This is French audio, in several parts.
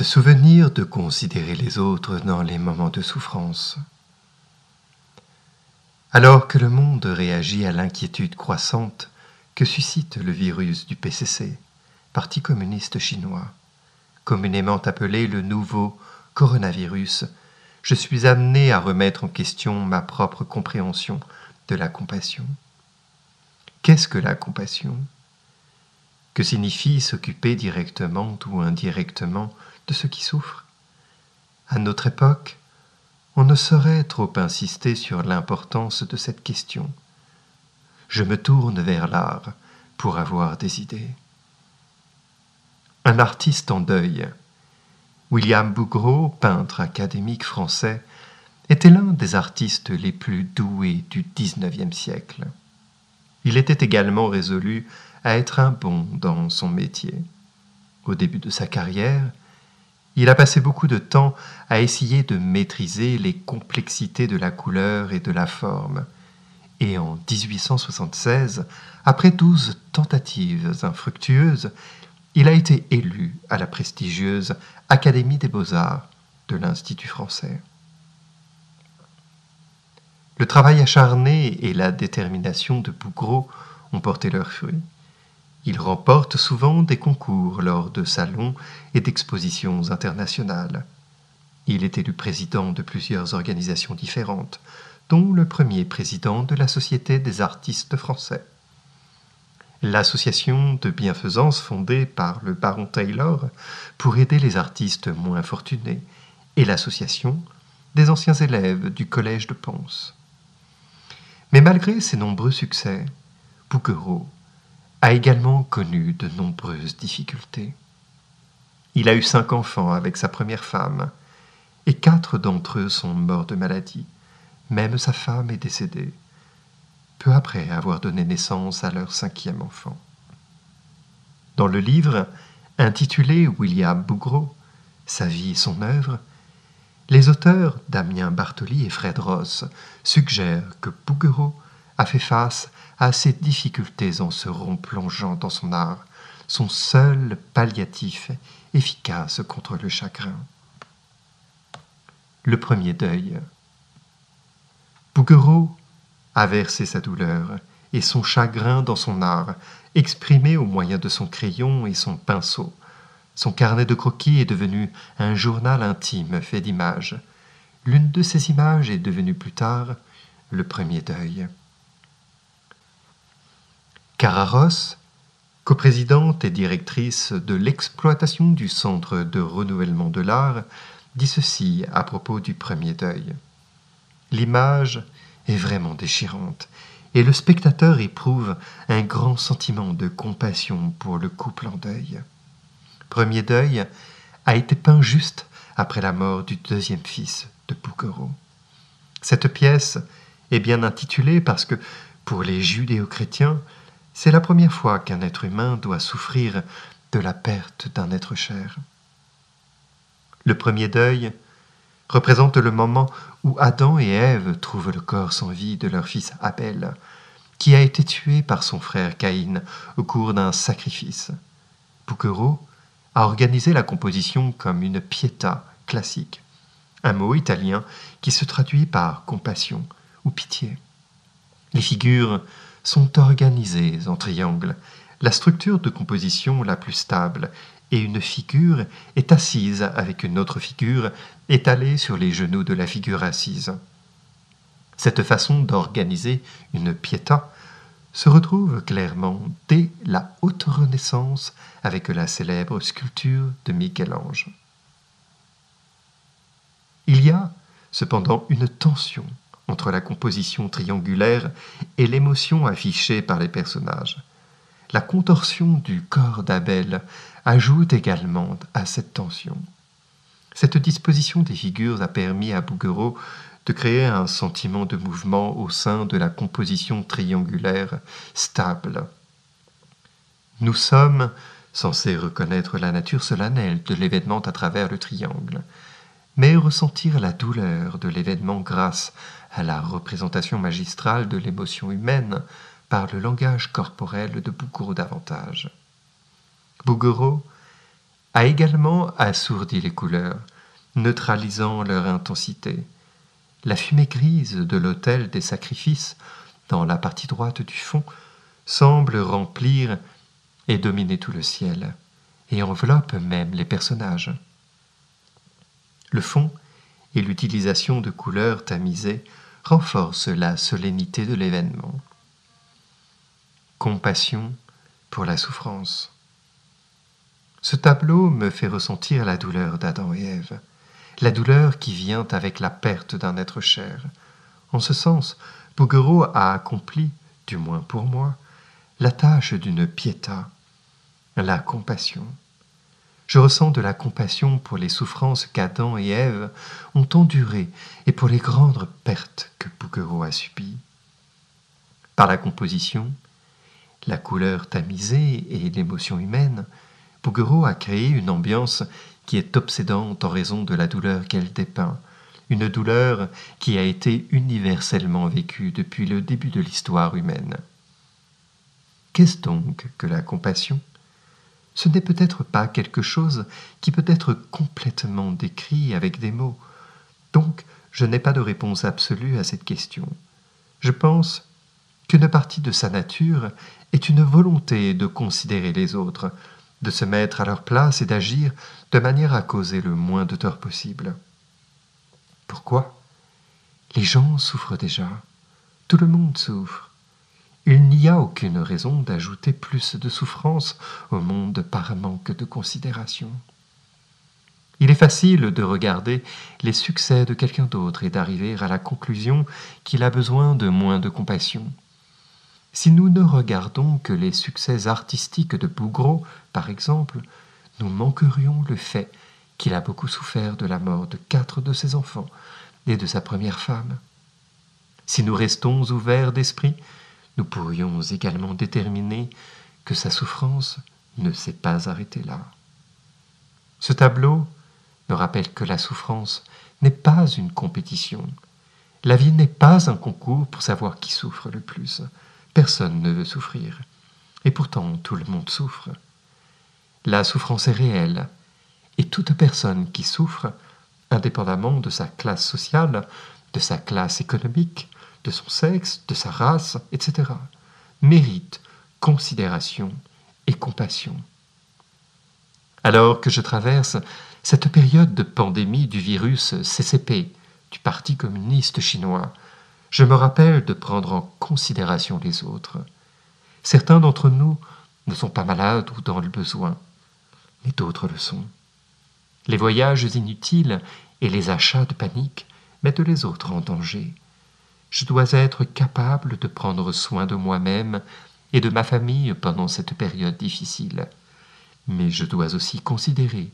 Se souvenir de considérer les autres dans les moments de souffrance. Alors que le monde réagit à l'inquiétude croissante que suscite le virus du PCC, Parti communiste chinois, communément appelé le nouveau coronavirus, je suis amené à remettre en question ma propre compréhension de la compassion. Qu'est-ce que la compassion? Que signifie s'occuper directement ou indirectement ceux qui souffrent À notre époque, on ne saurait trop insister sur l'importance de cette question. Je me tourne vers l'art pour avoir des idées. Un artiste en deuil, William Bougreau, peintre académique français, était l'un des artistes les plus doués du XIXe siècle. Il était également résolu à être un bon dans son métier. Au début de sa carrière, il a passé beaucoup de temps à essayer de maîtriser les complexités de la couleur et de la forme. Et en 1876, après douze tentatives infructueuses, il a été élu à la prestigieuse Académie des beaux-arts de l'Institut français. Le travail acharné et la détermination de Bougreau ont porté leurs fruits. Il remporte souvent des concours lors de salons et d'expositions internationales. Il est élu président de plusieurs organisations différentes, dont le premier président de la Société des artistes français. L'association de bienfaisance fondée par le baron Taylor pour aider les artistes moins fortunés et l'association des anciens élèves du collège de Ponce. Mais malgré ses nombreux succès, Bouguereau a également connu de nombreuses difficultés. Il a eu cinq enfants avec sa première femme, et quatre d'entre eux sont morts de maladie. Même sa femme est décédée, peu après avoir donné naissance à leur cinquième enfant. Dans le livre, intitulé William Bougreau, Sa vie et son œuvre, les auteurs Damien Bartoli et Fred Ross suggèrent que Bouguereau a fait face à ses difficultés en se replongeant dans son art, son seul palliatif efficace contre le chagrin. Le premier deuil. Bouguereau a versé sa douleur et son chagrin dans son art, exprimé au moyen de son crayon et son pinceau. Son carnet de croquis est devenu un journal intime fait d'images. L'une de ces images est devenue plus tard le premier deuil. Cararos, coprésidente et directrice de l'exploitation du Centre de renouvellement de l'art, dit ceci à propos du premier deuil. L'image est vraiment déchirante, et le spectateur éprouve un grand sentiment de compassion pour le couple en deuil. Premier deuil a été peint juste après la mort du deuxième fils de Bouguereau. Cette pièce est bien intitulée parce que, pour les judéo-chrétiens, c'est la première fois qu'un être humain doit souffrir de la perte d'un être cher. Le premier deuil représente le moment où Adam et Ève trouvent le corps sans vie de leur fils Abel, qui a été tué par son frère Caïn au cours d'un sacrifice. Bouquereau a organisé la composition comme une pietà classique, un mot italien qui se traduit par compassion ou pitié. Les figures sont organisées en triangle, la structure de composition la plus stable, et une figure est assise avec une autre figure étalée sur les genoux de la figure assise. Cette façon d'organiser une pietà se retrouve clairement dès la haute Renaissance avec la célèbre sculpture de Michel-Ange. Il y a cependant une tension entre la composition triangulaire et l'émotion affichée par les personnages. la contorsion du corps d'Abel ajoute également à cette tension. Cette disposition des figures a permis à Bouguereau de créer un sentiment de mouvement au sein de la composition triangulaire stable. Nous sommes censés reconnaître la nature solennelle de l'événement à travers le triangle, mais ressentir la douleur de l'événement grâce à la représentation magistrale de l'émotion humaine par le langage corporel de Bouguereau davantage. Bouguereau a également assourdi les couleurs, neutralisant leur intensité. La fumée grise de l'autel des sacrifices, dans la partie droite du fond, semble remplir et dominer tout le ciel, et enveloppe même les personnages. Le fond et l'utilisation de couleurs tamisées renforcent la solennité de l'événement. Compassion pour la souffrance. Ce tableau me fait ressentir la douleur d'Adam et Ève, la douleur qui vient avec la perte d'un être cher. En ce sens, Bouguereau a accompli, du moins pour moi, la tâche d'une piéta, la compassion. Je ressens de la compassion pour les souffrances qu'Adam et Ève ont endurées et pour les grandes pertes que Bouguereau a subies. Par la composition, la couleur tamisée et l'émotion humaine, Bouguereau a créé une ambiance qui est obsédante en raison de la douleur qu'elle dépeint, une douleur qui a été universellement vécue depuis le début de l'histoire humaine. Qu'est-ce donc que la compassion? Ce n'est peut-être pas quelque chose qui peut être complètement décrit avec des mots. Donc, je n'ai pas de réponse absolue à cette question. Je pense qu'une partie de sa nature est une volonté de considérer les autres, de se mettre à leur place et d'agir de manière à causer le moins de tort possible. Pourquoi? Les gens souffrent déjà. Tout le monde souffre. Il n'y a aucune raison d'ajouter plus de souffrance au monde par manque de considération. Il est facile de regarder les succès de quelqu'un d'autre et d'arriver à la conclusion qu'il a besoin de moins de compassion. Si nous ne regardons que les succès artistiques de Bougreau, par exemple, nous manquerions le fait qu'il a beaucoup souffert de la mort de quatre de ses enfants et de sa première femme. Si nous restons ouverts d'esprit, nous pourrions également déterminer que sa souffrance ne s'est pas arrêtée là. Ce tableau me rappelle que la souffrance n'est pas une compétition. La vie n'est pas un concours pour savoir qui souffre le plus. Personne ne veut souffrir. Et pourtant, tout le monde souffre. La souffrance est réelle. Et toute personne qui souffre, indépendamment de sa classe sociale, de sa classe économique, de son sexe, de sa race, etc., mérite considération et compassion. Alors que je traverse cette période de pandémie du virus CCP, du Parti communiste chinois, je me rappelle de prendre en considération les autres. Certains d'entre nous ne sont pas malades ou dans le besoin, mais d'autres le sont. Les voyages inutiles et les achats de panique mettent les autres en danger. Je dois être capable de prendre soin de moi-même et de ma famille pendant cette période difficile, mais je dois aussi considérer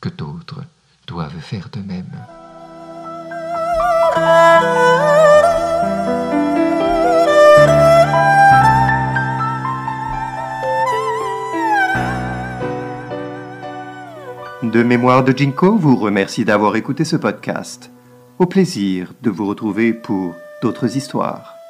que d'autres doivent faire de même. De Mémoire de Jinko vous remercie d'avoir écouté ce podcast. Au plaisir de vous retrouver pour d'autres histoires.